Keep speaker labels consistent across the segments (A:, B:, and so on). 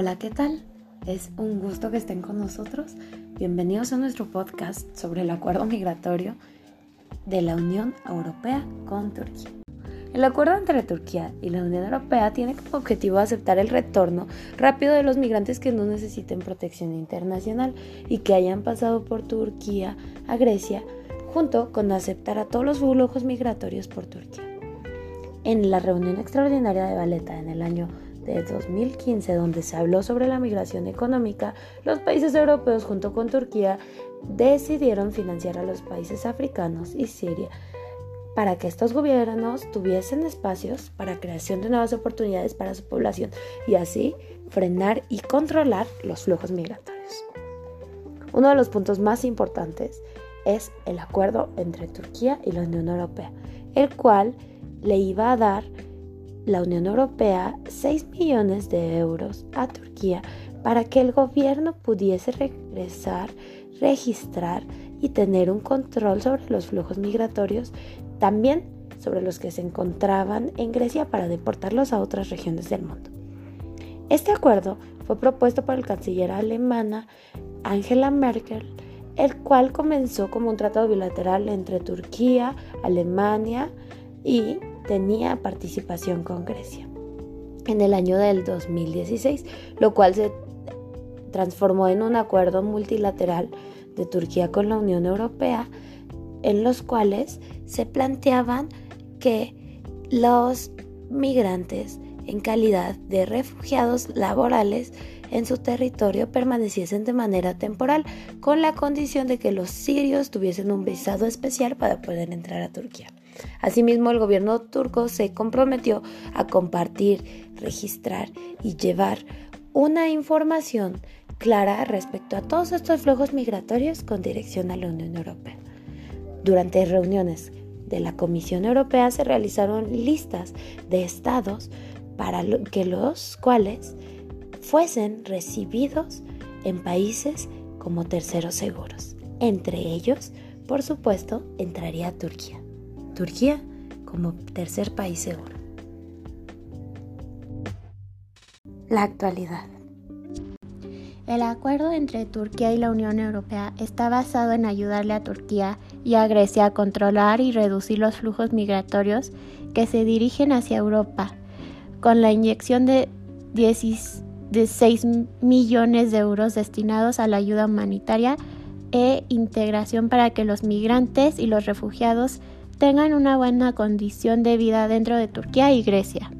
A: Hola, ¿qué tal? Es un gusto que estén con nosotros. Bienvenidos a nuestro podcast sobre el acuerdo migratorio de la Unión Europea con Turquía. El acuerdo entre Turquía y la Unión Europea tiene como objetivo aceptar el retorno rápido de los migrantes que no necesiten protección internacional y que hayan pasado por Turquía a Grecia, junto con aceptar a todos los flujos migratorios por Turquía. En la reunión extraordinaria de Valeta en el año de 2015, donde se habló sobre la migración económica, los países europeos junto con Turquía decidieron financiar a los países africanos y Siria para que estos gobiernos tuviesen espacios para creación de nuevas oportunidades para su población y así frenar y controlar los flujos migratorios. Uno de los puntos más importantes es el acuerdo entre Turquía y la Unión Europea, el cual le iba a dar la Unión Europea 6 millones de euros a Turquía para que el gobierno pudiese regresar, registrar y tener un control sobre los flujos migratorios, también sobre los que se encontraban en Grecia para deportarlos a otras regiones del mundo. Este acuerdo fue propuesto por el canciller alemana Angela Merkel, el cual comenzó como un tratado bilateral entre Turquía, Alemania y tenía participación con Grecia en el año del 2016, lo cual se transformó en un acuerdo multilateral de Turquía con la Unión Europea, en los cuales se planteaban que los migrantes en calidad de refugiados laborales en su territorio permaneciesen de manera temporal, con la condición de que los sirios tuviesen un visado especial para poder entrar a Turquía. Asimismo, el gobierno turco se comprometió a compartir, registrar y llevar una información clara respecto a todos estos flujos migratorios con dirección a la Unión Europea. Durante reuniones de la Comisión Europea se realizaron listas de estados para que los cuales fuesen recibidos en países como terceros seguros. Entre ellos, por supuesto, entraría Turquía. Turquía como tercer país seguro. La actualidad.
B: El acuerdo entre Turquía y la Unión Europea está basado en ayudarle a Turquía y a Grecia a controlar y reducir los flujos migratorios que se dirigen hacia Europa, con la inyección de, 6 millones de euros destinados a la ayuda humanitaria e integración para que los migrantes y los refugiados tengan una buena condición de vida dentro de Turquía y Grecia.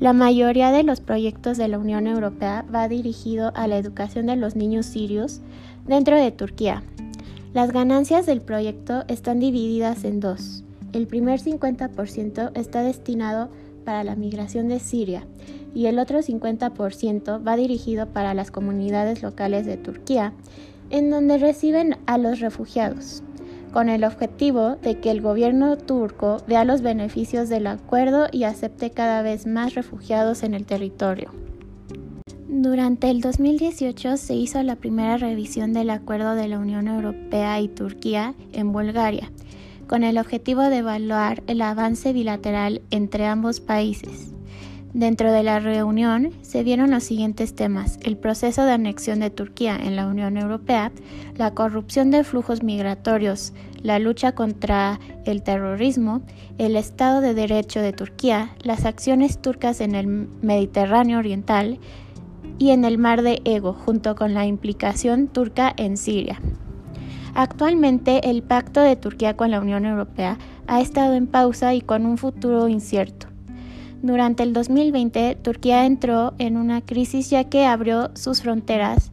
B: La mayoría de los proyectos de la Unión Europea va dirigido a la educación de los niños sirios dentro de Turquía. Las ganancias del proyecto están divididas en dos. El primer 50% está destinado para la migración de Siria y el otro 50% va dirigido para las comunidades locales de Turquía, en donde reciben a los refugiados con el objetivo de que el gobierno turco vea los beneficios del acuerdo y acepte cada vez más refugiados en el territorio. Durante el 2018 se hizo la primera revisión del acuerdo de la Unión Europea y Turquía en Bulgaria, con el objetivo de evaluar el avance bilateral entre ambos países. Dentro de la reunión se vieron los siguientes temas, el proceso de anexión de Turquía en la Unión Europea, la corrupción de flujos migratorios, la lucha contra el terrorismo, el Estado de Derecho de Turquía, las acciones turcas en el Mediterráneo Oriental y en el Mar de Ego, junto con la implicación turca en Siria. Actualmente el pacto de Turquía con la Unión Europea ha estado en pausa y con un futuro incierto. Durante el 2020, Turquía entró en una crisis ya que abrió sus fronteras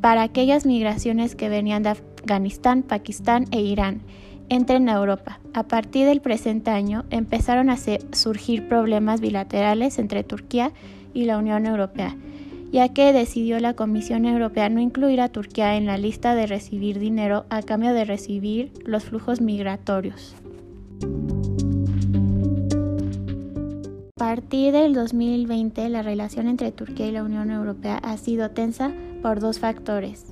B: para aquellas migraciones que venían de Afganistán, Pakistán e Irán entren a Europa. A partir del presente año empezaron a surgir problemas bilaterales entre Turquía y la Unión Europea, ya que decidió la Comisión Europea no incluir a Turquía en la lista de recibir dinero a cambio de recibir los flujos migratorios. Partir del 2020, la relación entre Turquía y la Unión Europea ha sido tensa por dos factores.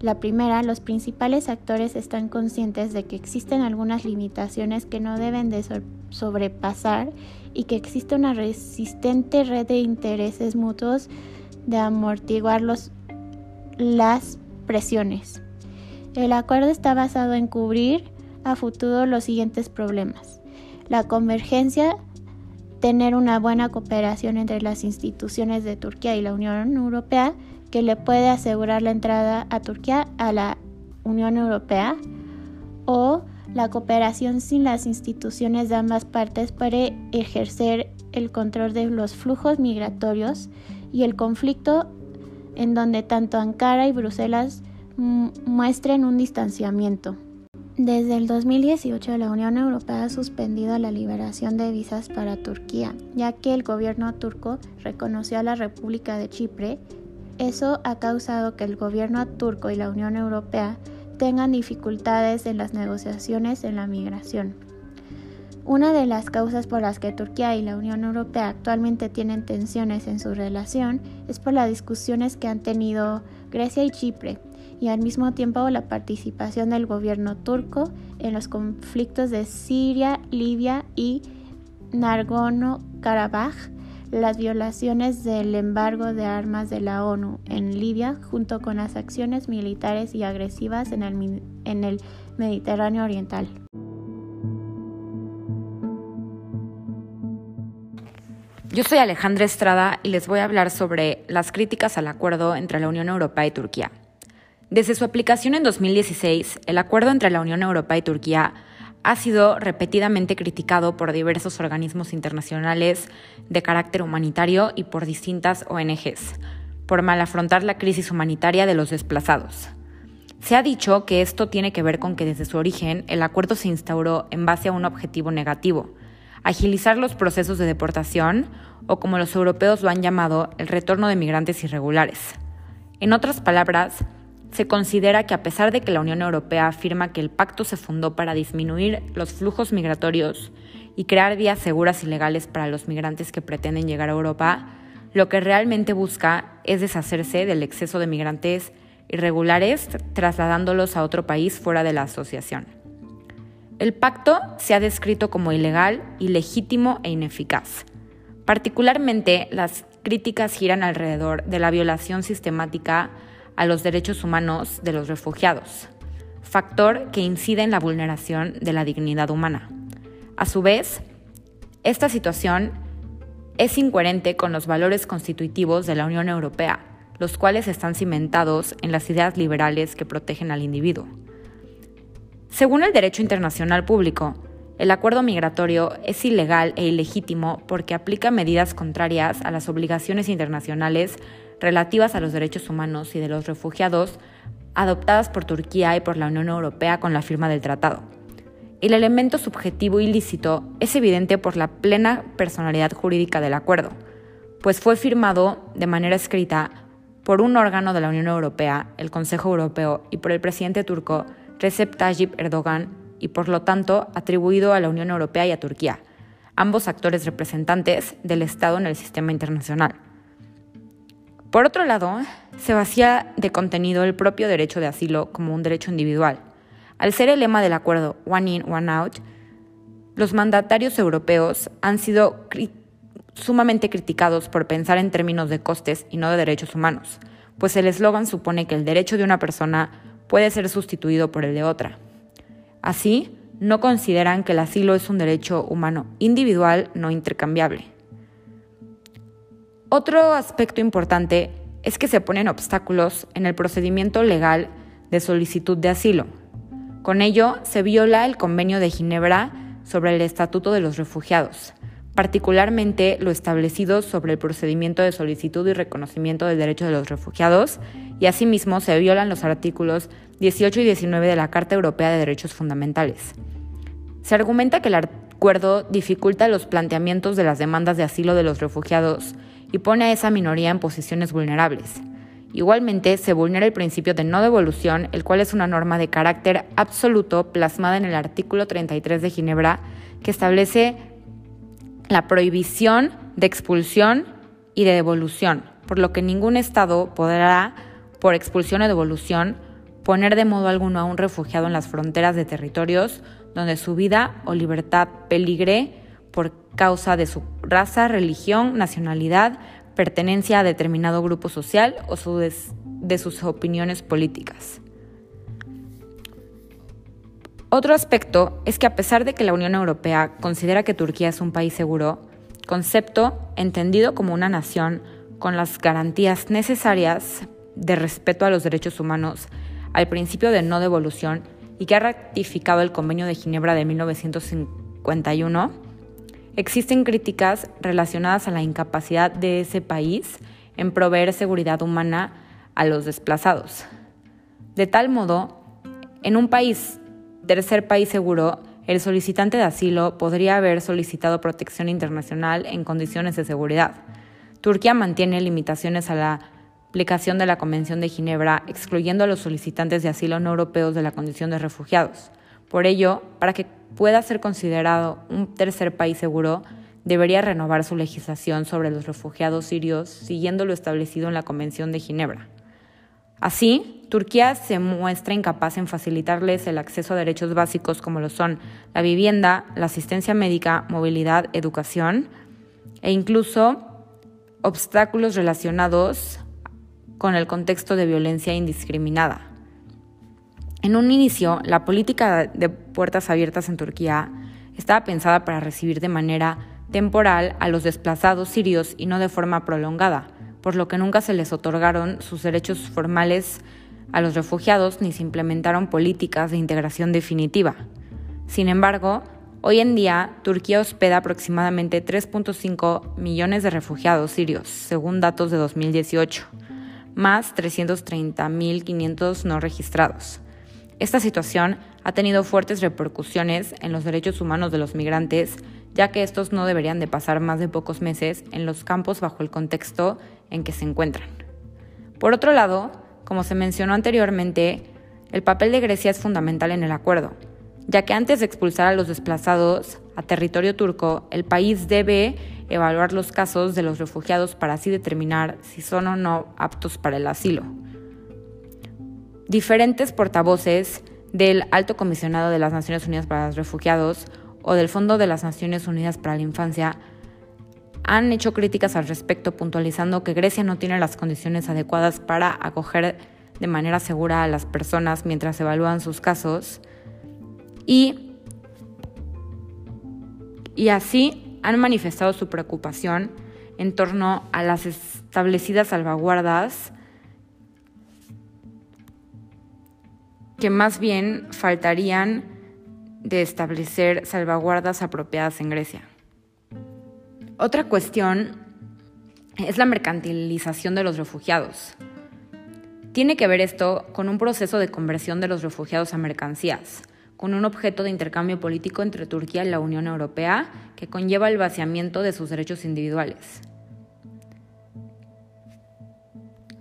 B: La primera, los principales actores están conscientes de que existen algunas limitaciones que no deben de sobrepasar y que existe una resistente red de intereses mutuos de amortiguar los, las presiones. El acuerdo está basado en cubrir a futuro los siguientes problemas. La convergencia, tener una buena cooperación entre las instituciones de Turquía y la Unión Europea que le puede asegurar la entrada a Turquía a la Unión Europea o la cooperación sin las instituciones de ambas partes para ejercer el control de los flujos migratorios y el conflicto en donde tanto Ankara y Bruselas muestren un distanciamiento. Desde el 2018 la Unión Europea ha suspendido la liberación de visas para Turquía, ya que el gobierno turco reconoció a la República de Chipre. Eso ha causado que el gobierno turco y la Unión Europea tengan dificultades en las negociaciones en la migración. Una de las causas por las que Turquía y la Unión Europea actualmente tienen tensiones en su relación es por las discusiones que han tenido Grecia y Chipre y al mismo tiempo la participación del gobierno turco en los conflictos de Siria, Libia y Nagorno-Karabaj, las violaciones del embargo de armas de la ONU en Libia, junto con las acciones militares y agresivas en el, en el Mediterráneo Oriental.
C: Yo soy Alejandra Estrada y les voy a hablar sobre las críticas al acuerdo entre la Unión Europea y Turquía. Desde su aplicación en 2016, el acuerdo entre la Unión Europea y Turquía ha sido repetidamente criticado por diversos organismos internacionales de carácter humanitario y por distintas ONGs, por mal afrontar la crisis humanitaria de los desplazados. Se ha dicho que esto tiene que ver con que desde su origen el acuerdo se instauró en base a un objetivo negativo, agilizar los procesos de deportación o como los europeos lo han llamado, el retorno de migrantes irregulares. En otras palabras, se considera que a pesar de que la Unión Europea afirma que el pacto se fundó para disminuir los flujos migratorios y crear vías seguras y legales para los migrantes que pretenden llegar a Europa, lo que realmente busca es deshacerse del exceso de migrantes irregulares trasladándolos a otro país fuera de la asociación. El pacto se ha descrito como ilegal, ilegítimo e ineficaz. Particularmente las críticas giran alrededor de la violación sistemática a los derechos humanos de los refugiados, factor que incide en la vulneración de la dignidad humana. A su vez, esta situación es incoherente con los valores constitutivos de la Unión Europea, los cuales están cimentados en las ideas liberales que protegen al individuo. Según el derecho internacional público, el acuerdo migratorio es ilegal e ilegítimo porque aplica medidas contrarias a las obligaciones internacionales relativas a los derechos humanos y de los refugiados adoptadas por Turquía y por la Unión Europea con la firma del tratado. El elemento subjetivo ilícito es evidente por la plena personalidad jurídica del acuerdo, pues fue firmado de manera escrita por un órgano de la Unión Europea, el Consejo Europeo, y por el presidente turco Recep Tayyip Erdogan, y por lo tanto atribuido a la Unión Europea y a Turquía, ambos actores representantes del Estado en el sistema internacional. Por otro lado, se vacía de contenido el propio derecho de asilo como un derecho individual. Al ser el lema del acuerdo One In, One Out, los mandatarios europeos han sido sumamente criticados por pensar en términos de costes y no de derechos humanos, pues el eslogan supone que el derecho de una persona puede ser sustituido por el de otra. Así, no consideran que el asilo es un derecho humano individual no intercambiable. Otro aspecto importante es que se ponen obstáculos en el procedimiento legal de solicitud de asilo. Con ello, se viola el Convenio de Ginebra sobre el Estatuto de los Refugiados, particularmente lo establecido sobre el procedimiento de solicitud y reconocimiento del derecho de los refugiados, y asimismo se violan los artículos 18 y 19 de la Carta Europea de Derechos Fundamentales. Se argumenta que el acuerdo dificulta los planteamientos de las demandas de asilo de los refugiados y pone a esa minoría en posiciones vulnerables. Igualmente, se vulnera el principio de no devolución, el cual es una norma de carácter absoluto plasmada en el artículo 33 de Ginebra, que establece la prohibición de expulsión y de devolución, por lo que ningún Estado podrá, por expulsión o devolución, poner de modo alguno a un refugiado en las fronteras de territorios donde su vida o libertad peligre por causa de su raza, religión, nacionalidad, pertenencia a determinado grupo social o de sus opiniones políticas. Otro aspecto es que a pesar de que la Unión Europea considera que Turquía es un país seguro, concepto entendido como una nación con las garantías necesarias de respeto a los derechos humanos, al principio de no devolución y que ha ratificado el Convenio de Ginebra de 1951, existen críticas relacionadas a la incapacidad de ese país en proveer seguridad humana a los desplazados. De tal modo, en un país tercer país seguro, el solicitante de asilo podría haber solicitado protección internacional en condiciones de seguridad. Turquía mantiene limitaciones a la aplicación de la Convención de Ginebra, excluyendo a los solicitantes de asilo no europeos de la condición de refugiados. Por ello, para que pueda ser considerado un tercer país seguro, debería renovar su legislación sobre los refugiados sirios siguiendo lo establecido en la Convención de Ginebra. Así, Turquía se muestra incapaz en facilitarles el acceso a derechos básicos como lo son la vivienda, la asistencia médica, movilidad, educación e incluso obstáculos relacionados con el contexto de violencia indiscriminada. En un inicio, la política de puertas abiertas en Turquía estaba pensada para recibir de manera temporal a los desplazados sirios y no de forma prolongada por lo que nunca se les otorgaron sus derechos formales a los refugiados ni se implementaron políticas de integración definitiva. Sin embargo, hoy en día Turquía hospeda aproximadamente 3.5 millones de refugiados sirios, según datos de 2018, más 330.500 no registrados. Esta situación ha tenido fuertes repercusiones en los derechos humanos de los migrantes, ya que estos no deberían de pasar más de pocos meses en los campos bajo el contexto en que se encuentran. Por otro lado, como se mencionó anteriormente, el papel de Grecia es fundamental en el acuerdo, ya que antes de expulsar a los desplazados a territorio turco, el país debe evaluar los casos de los refugiados para así determinar si son o no aptos para el asilo. Diferentes portavoces del Alto Comisionado de las Naciones Unidas para los Refugiados o del Fondo de las Naciones Unidas para la Infancia han hecho críticas al respecto, puntualizando que Grecia no tiene las condiciones adecuadas para acoger de manera segura a las personas mientras evalúan sus casos. Y, y así han manifestado su preocupación en torno a las establecidas salvaguardas que más bien faltarían de establecer salvaguardas apropiadas en Grecia. Otra cuestión es la mercantilización de los refugiados. Tiene que ver esto con un proceso de conversión de los refugiados a mercancías, con un objeto de intercambio político entre Turquía y la Unión Europea que conlleva el vaciamiento de sus derechos individuales.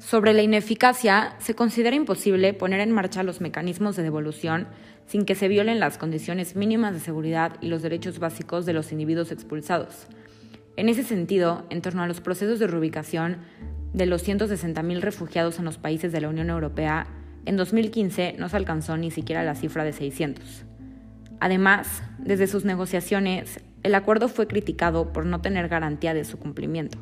C: Sobre la ineficacia, se considera imposible poner en marcha los mecanismos de devolución sin que se violen las condiciones mínimas de seguridad y los derechos básicos de los individuos expulsados en ese sentido, en torno a los procesos de reubicación de los 160.000 refugiados en los países de la Unión Europea, en 2015 no se alcanzó ni siquiera la cifra de 600. Además, desde sus negociaciones, el acuerdo fue criticado por no tener garantía de su cumplimiento.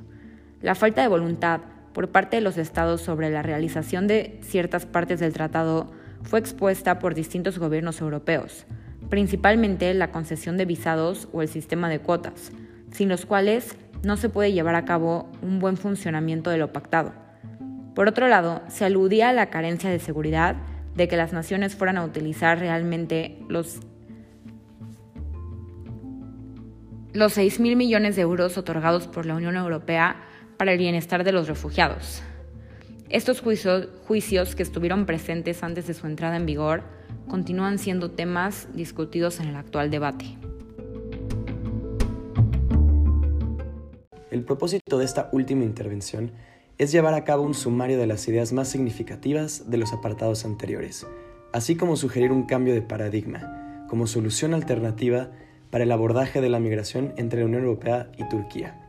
C: La falta de voluntad por parte de los estados sobre la realización de ciertas partes del tratado fue expuesta por distintos gobiernos europeos, principalmente la concesión de visados o el sistema de cuotas, sin los cuales no se puede llevar a cabo un buen funcionamiento de lo pactado. Por otro lado, se aludía a la carencia de seguridad de que las naciones fueran a utilizar realmente los, los 6 mil millones de euros otorgados por la Unión Europea para el bienestar de los refugiados. Estos juicios que estuvieron presentes antes de su entrada en vigor continúan siendo temas discutidos en el actual debate.
D: El propósito de esta última intervención es llevar a cabo un sumario de las ideas más significativas de los apartados anteriores, así como sugerir un cambio de paradigma como solución alternativa para el abordaje de la migración entre la Unión Europea y Turquía.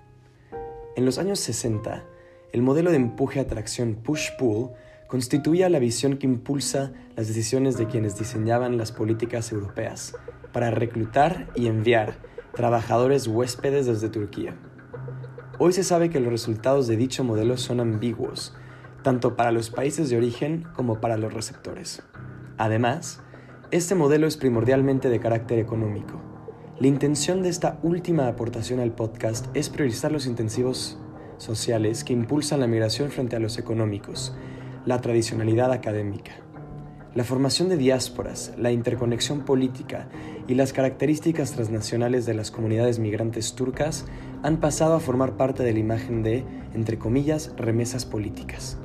D: En los años 60, el modelo de empuje-atracción push-pull constituía la visión que impulsa las decisiones de quienes diseñaban las políticas europeas para reclutar y enviar trabajadores huéspedes desde Turquía. Hoy se sabe que los resultados de dicho modelo son ambiguos, tanto para los países de origen como para los receptores. Además, este modelo es primordialmente de carácter económico. La intención de esta última aportación al podcast es priorizar los intensivos sociales que impulsan la migración frente a los económicos, la tradicionalidad académica. La formación de diásporas, la interconexión política y las características transnacionales de las comunidades migrantes turcas han pasado a formar parte de la imagen de, entre comillas, remesas políticas.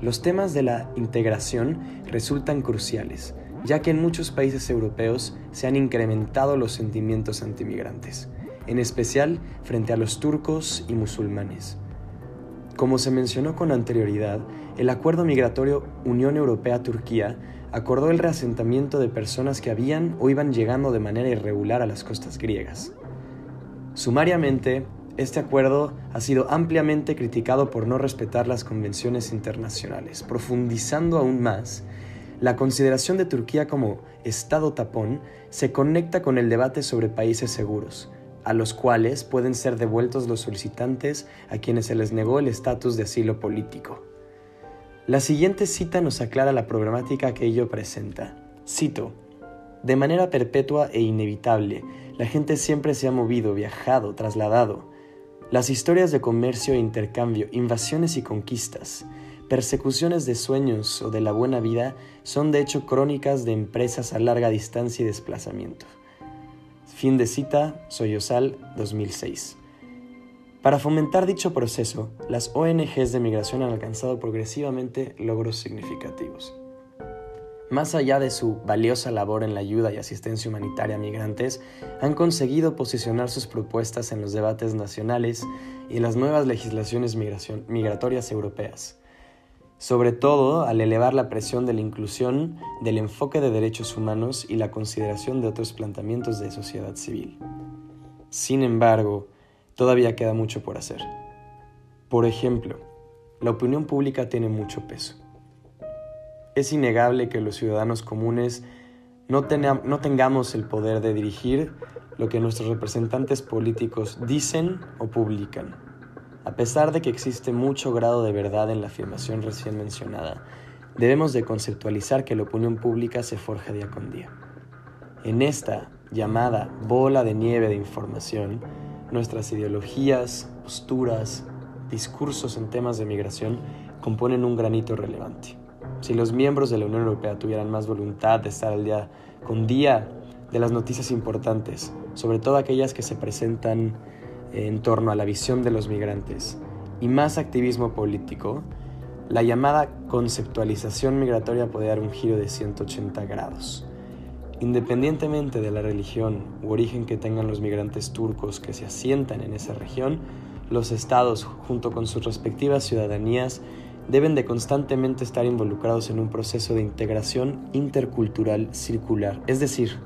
D: Los temas de la integración resultan cruciales, ya que en muchos países europeos se han incrementado los sentimientos antimigrantes, en especial frente a los turcos y musulmanes. Como se mencionó con anterioridad, el acuerdo migratorio Unión Europea-Turquía acordó el reasentamiento de personas que habían o iban llegando de manera irregular a las costas griegas. Sumariamente, este acuerdo ha sido ampliamente criticado por no respetar las convenciones internacionales, profundizando aún más la consideración de Turquía como Estado tapón se conecta con el debate sobre países seguros, a los cuales pueden ser devueltos los solicitantes a quienes se les negó el estatus de asilo político. La siguiente cita nos aclara la problemática que ello presenta. Cito, de manera perpetua e inevitable, la gente siempre se ha movido, viajado, trasladado. Las historias de comercio e intercambio, invasiones y conquistas, persecuciones de sueños o de la buena vida son de hecho crónicas de empresas a larga distancia y desplazamiento. Fin de cita, Soyosal 2006. Para fomentar dicho proceso, las ONGs de migración han alcanzado progresivamente logros significativos. Más allá de su valiosa labor en la ayuda y asistencia humanitaria a migrantes, han conseguido posicionar sus propuestas en los debates nacionales y en las nuevas legislaciones migratorias europeas, sobre todo al elevar la presión de la inclusión, del enfoque de derechos humanos y la consideración de otros planteamientos de sociedad civil. Sin embargo, todavía queda mucho por hacer. Por ejemplo, la opinión pública tiene mucho peso. Es innegable que los ciudadanos comunes no, no, tengamos el poder de dirigir lo que nuestros representantes políticos dicen o publican. A pesar de que existe mucho grado de verdad en la afirmación recién mencionada, debemos de conceptualizar que la opinión pública se forja día con día. En esta llamada bola de nieve de información, Nuestras ideologías, posturas, discursos en temas de migración componen un granito relevante. Si los miembros de la Unión Europea tuvieran más voluntad de estar al día con día de las noticias importantes, sobre todo aquellas que se presentan en torno a la visión de los migrantes, y más activismo político, la llamada conceptualización migratoria puede dar un giro de 180 grados. Independientemente de la religión u origen que tengan los migrantes turcos que se asientan en esa región, los estados, junto con sus respectivas ciudadanías, deben de constantemente estar involucrados en un proceso de integración intercultural circular. Es decir,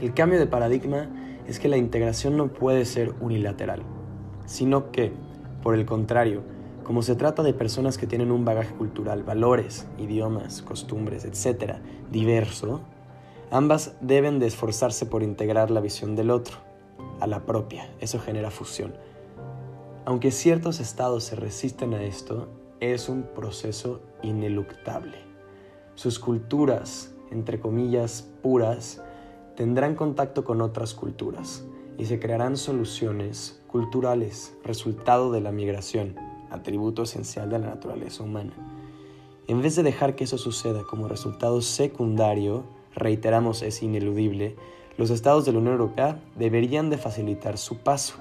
D: el cambio de paradigma es que la integración no puede ser unilateral, sino que, por el contrario, como se trata de personas que tienen un bagaje cultural, valores, idiomas, costumbres, etc., diverso, ambas deben de esforzarse por integrar la visión del otro a la propia. Eso genera fusión. Aunque ciertos estados se resisten a esto, es un proceso ineluctable. Sus culturas, entre comillas, puras, tendrán contacto con otras culturas y se crearán soluciones culturales, resultado de la migración atributo esencial de la naturaleza humana. En vez de dejar que eso suceda como resultado secundario, reiteramos es ineludible, los estados de la Unión Europea deberían de facilitar su paso,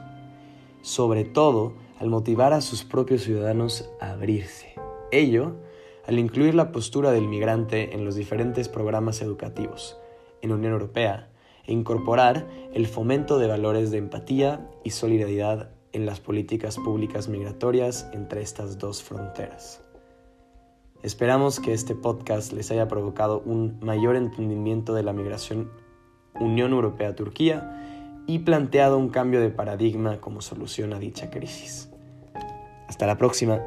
D: sobre todo al motivar a sus propios ciudadanos a abrirse. Ello al incluir la postura del migrante en los diferentes programas educativos en la Unión Europea e incorporar el fomento de valores de empatía y solidaridad en las políticas públicas migratorias entre estas dos fronteras. Esperamos que este podcast les haya provocado un mayor entendimiento de la migración Unión Europea-Turquía y planteado un cambio de paradigma como solución a dicha crisis. Hasta la próxima.